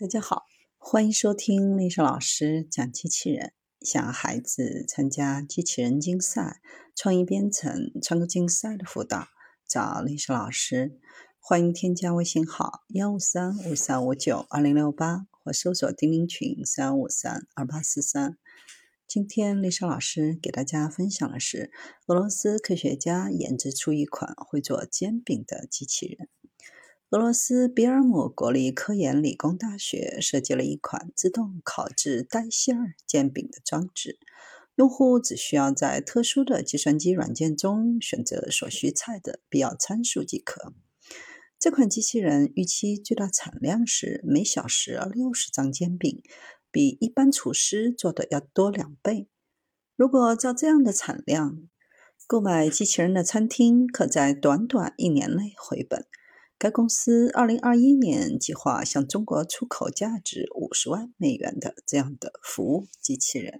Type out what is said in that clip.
大家好，欢迎收听丽莎老师讲机器人。想孩子参加机器人竞赛、创意编程、创客竞赛的辅导，找丽莎老师。欢迎添加微信号幺五三五三五九二零六八，或搜索钉钉群三五三二八四三。今天丽莎老师给大家分享的是，俄罗斯科学家研制出一款会做煎饼的机器人。俄罗斯比尔姆国立科研理工大学设计了一款自动烤制带馅儿煎饼的装置，用户只需要在特殊的计算机软件中选择所需菜的必要参数即可。这款机器人预期最大产量是每小时六十张煎饼，比一般厨师做的要多两倍。如果照这样的产量，购买机器人的餐厅可在短短一年内回本。该公司二零二一年计划向中国出口价值五十万美元的这样的服务机器人。